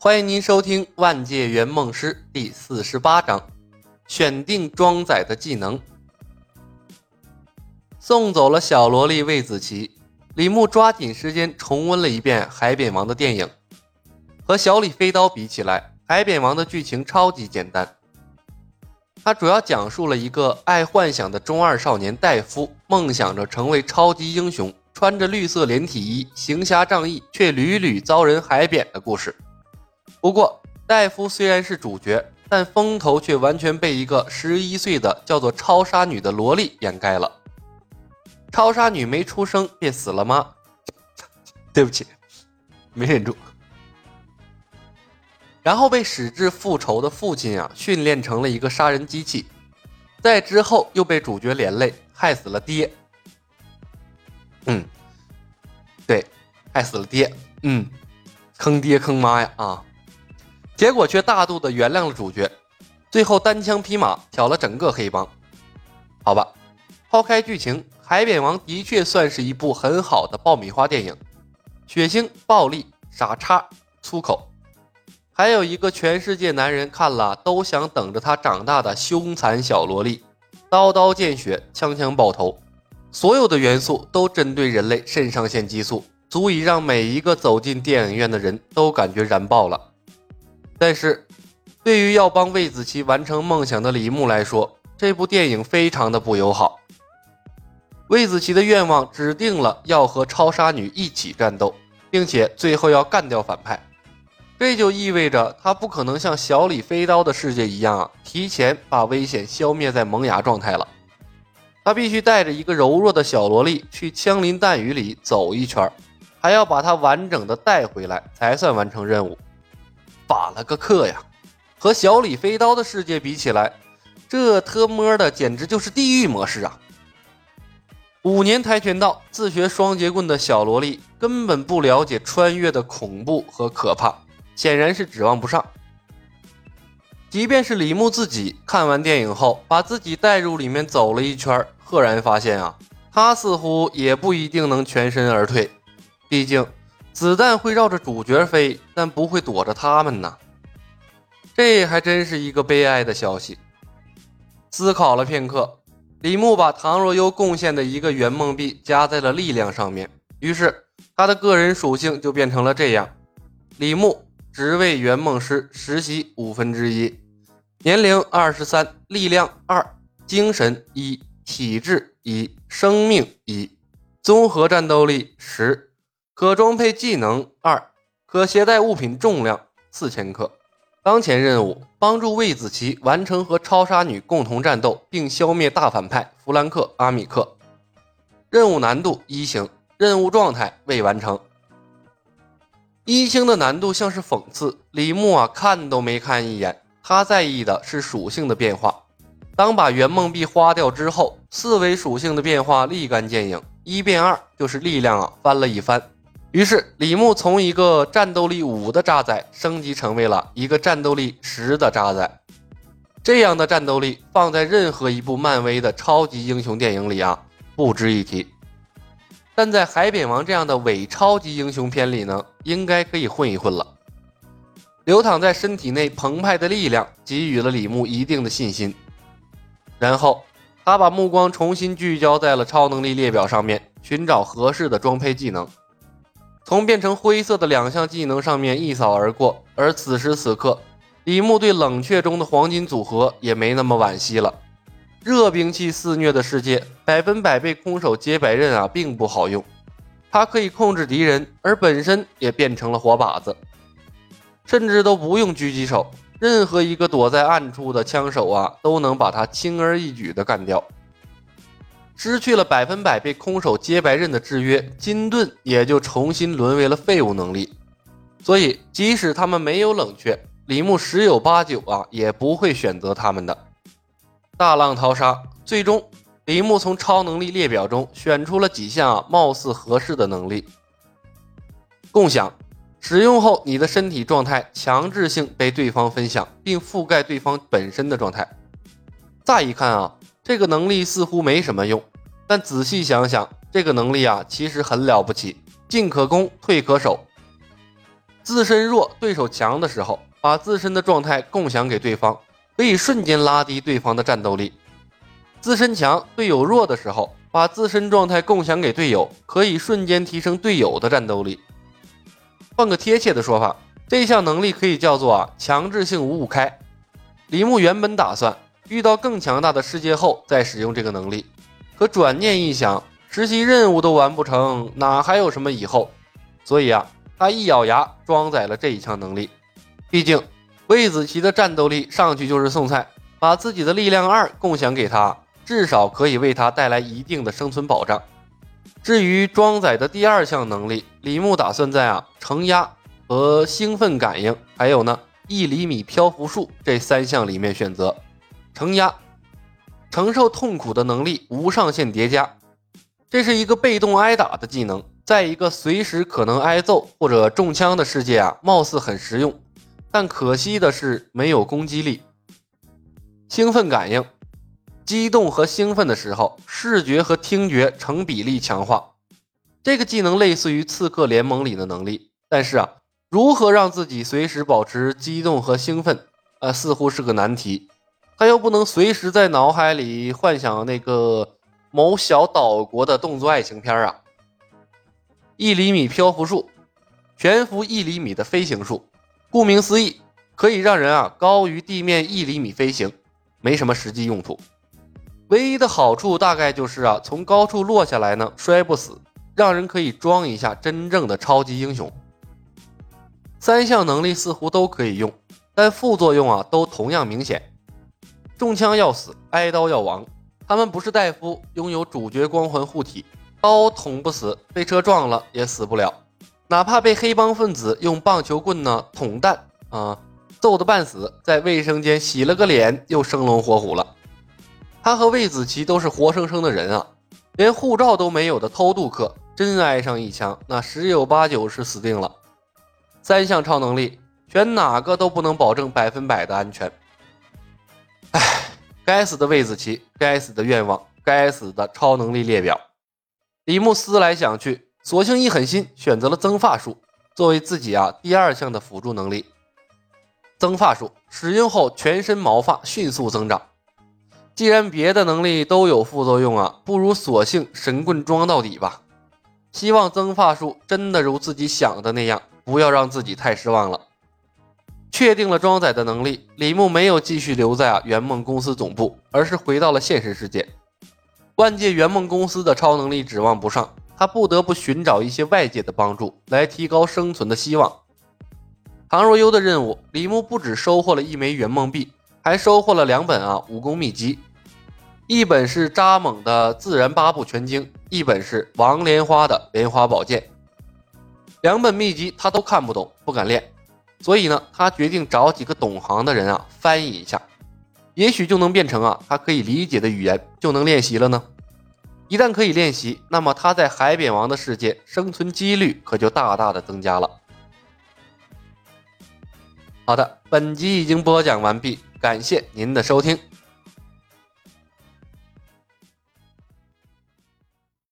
欢迎您收听《万界圆梦师》第四十八章，选定装载的技能。送走了小萝莉魏子琪，李牧抓紧时间重温了一遍《海扁王》的电影。和小李飞刀比起来，《海扁王》的剧情超级简单。它主要讲述了一个爱幻想的中二少年戴夫，梦想着成为超级英雄，穿着绿色连体衣，行侠仗义，却屡屡遭人海扁的故事。不过，戴夫虽然是主角，但风头却完全被一个十一岁的叫做超杀女的萝莉掩盖了。超杀女没出生便死了吗？对不起，没忍住。然后被矢志复仇的父亲啊训练成了一个杀人机器，在之后又被主角连累害死了爹。嗯，对，害死了爹。嗯，坑爹坑妈呀啊！结果却大度的原谅了主角，最后单枪匹马挑了整个黑帮。好吧，抛开剧情，《海扁王》的确算是一部很好的爆米花电影，血腥、暴力、傻叉、粗口，还有一个全世界男人看了都想等着他长大的凶残小萝莉，刀刀见血，枪枪爆头，所有的元素都针对人类肾上腺激素，足以让每一个走进电影院的人都感觉燃爆了。但是，对于要帮魏子琪完成梦想的李牧来说，这部电影非常的不友好。魏子琪的愿望指定了要和超杀女一起战斗，并且最后要干掉反派，这就意味着他不可能像小李飞刀的世界一样啊，提前把危险消灭在萌芽状态了。他必须带着一个柔弱的小萝莉去枪林弹雨里走一圈，还要把她完整的带回来，才算完成任务。把了个克呀！和小李飞刀的世界比起来，这特么的简直就是地狱模式啊！五年跆拳道自学双截棍的小萝莉根本不了解穿越的恐怖和可怕，显然是指望不上。即便是李牧自己看完电影后，把自己带入里面走了一圈，赫然发现啊，他似乎也不一定能全身而退，毕竟。子弹会绕着主角飞，但不会躲着他们呢。这还真是一个悲哀的消息。思考了片刻，李牧把唐若悠贡献的一个圆梦币加在了力量上面，于是他的个人属性就变成了这样：李牧，职位圆梦师，实习五分之一，年龄二十三，力量二，精神一，体质一，生命一，综合战斗力十。可装配技能二，可携带物品重量四千克。当前任务：帮助魏子琪完成和超杀女共同战斗，并消灭大反派弗兰克·阿米克。任务难度一星，任务状态未完成。一星的难度像是讽刺，李牧啊看都没看一眼。他在意的是属性的变化。当把圆梦币花掉之后，四维属性的变化立竿见影，一变二就是力量啊翻了一番。于是，李牧从一个战斗力五的渣仔升级成为了一个战斗力十的渣仔。这样的战斗力放在任何一部漫威的超级英雄电影里啊，不值一提。但在《海扁王》这样的伪超级英雄片里呢，应该可以混一混了。流淌在身体内澎湃的力量给予了李牧一定的信心。然后，他把目光重新聚焦在了超能力列表上面，寻找合适的装配技能。从变成灰色的两项技能上面一扫而过，而此时此刻，李牧对冷却中的黄金组合也没那么惋惜了。热兵器肆虐的世界，百分百被空手接白刃啊，并不好用。它可以控制敌人，而本身也变成了活靶子，甚至都不用狙击手，任何一个躲在暗处的枪手啊，都能把它轻而易举地干掉。失去了百分百被空手接白刃的制约，金盾也就重新沦为了废物能力。所以，即使他们没有冷却，李牧十有八九啊也不会选择他们的。大浪淘沙，最终李牧从超能力列表中选出了几项啊貌似合适的能力。共享，使用后你的身体状态强制性被对方分享，并覆盖对方本身的状态。乍一看啊。这个能力似乎没什么用，但仔细想想，这个能力啊，其实很了不起，进可攻，退可守。自身弱，对手强的时候，把自身的状态共享给对方，可以瞬间拉低对方的战斗力；自身强，队友弱的时候，把自身状态共享给队友，可以瞬间提升队友的战斗力。换个贴切的说法，这项能力可以叫做啊强制性五五开。李牧原本打算遇到更强大的世界后再使用这个能力，可转念一想，实习任务都完不成，哪还有什么以后？所以啊。他一咬牙，装载了这一项能力。毕竟，魏子琪的战斗力上去就是送菜，把自己的力量二共享给他，至少可以为他带来一定的生存保障。至于装载的第二项能力，李牧打算在啊承压和兴奋感应，还有呢一厘米漂浮术这三项里面选择。承压，承受痛苦的能力无上限叠加，这是一个被动挨打的技能。在一个随时可能挨揍或者中枪的世界啊，貌似很实用，但可惜的是没有攻击力。兴奋感应，激动和兴奋的时候，视觉和听觉成比例强化。这个技能类似于刺客联盟里的能力，但是啊，如何让自己随时保持激动和兴奋，呃，似乎是个难题。他又不能随时在脑海里幻想那个某小岛国的动作爱情片啊。一厘米漂浮术，悬浮一厘米的飞行术，顾名思义，可以让人啊高于地面一厘米飞行，没什么实际用途。唯一的好处大概就是啊从高处落下来呢摔不死，让人可以装一下真正的超级英雄。三项能力似乎都可以用，但副作用啊都同样明显，中枪要死，挨刀要亡。他们不是戴夫，拥有主角光环护体。刀捅不死，被车撞了也死不了，哪怕被黑帮分子用棒球棍呢捅弹啊，揍得半死，在卫生间洗了个脸又生龙活虎了。他和魏子琪都是活生生的人啊，连护照都没有的偷渡客，真挨上一枪，那十有八九是死定了。三项超能力，选哪个都不能保证百分百的安全。唉，该死的魏子琪，该死的愿望，该死的超能力列表。李牧思来想去，索性一狠心，选择了增发术作为自己啊第二项的辅助能力。增发术使用后，全身毛发迅速增长。既然别的能力都有副作用啊，不如索性神棍装到底吧。希望增发术真的如自己想的那样，不要让自己太失望了。确定了装载的能力，李牧没有继续留在啊圆梦公司总部，而是回到了现实世界。万界圆梦公司的超能力指望不上，他不得不寻找一些外界的帮助来提高生存的希望。唐若悠的任务，李牧不止收获了一枚圆梦币，还收获了两本啊武功秘籍，一本是扎猛的自然八部全经，一本是王莲花的莲花宝剑。两本秘籍他都看不懂，不敢练，所以呢，他决定找几个懂行的人啊翻译一下。也许就能变成啊，他可以理解的语言，就能练习了呢。一旦可以练习，那么他在海扁王的世界生存几率可就大大的增加了。好的，本集已经播讲完毕，感谢您的收听。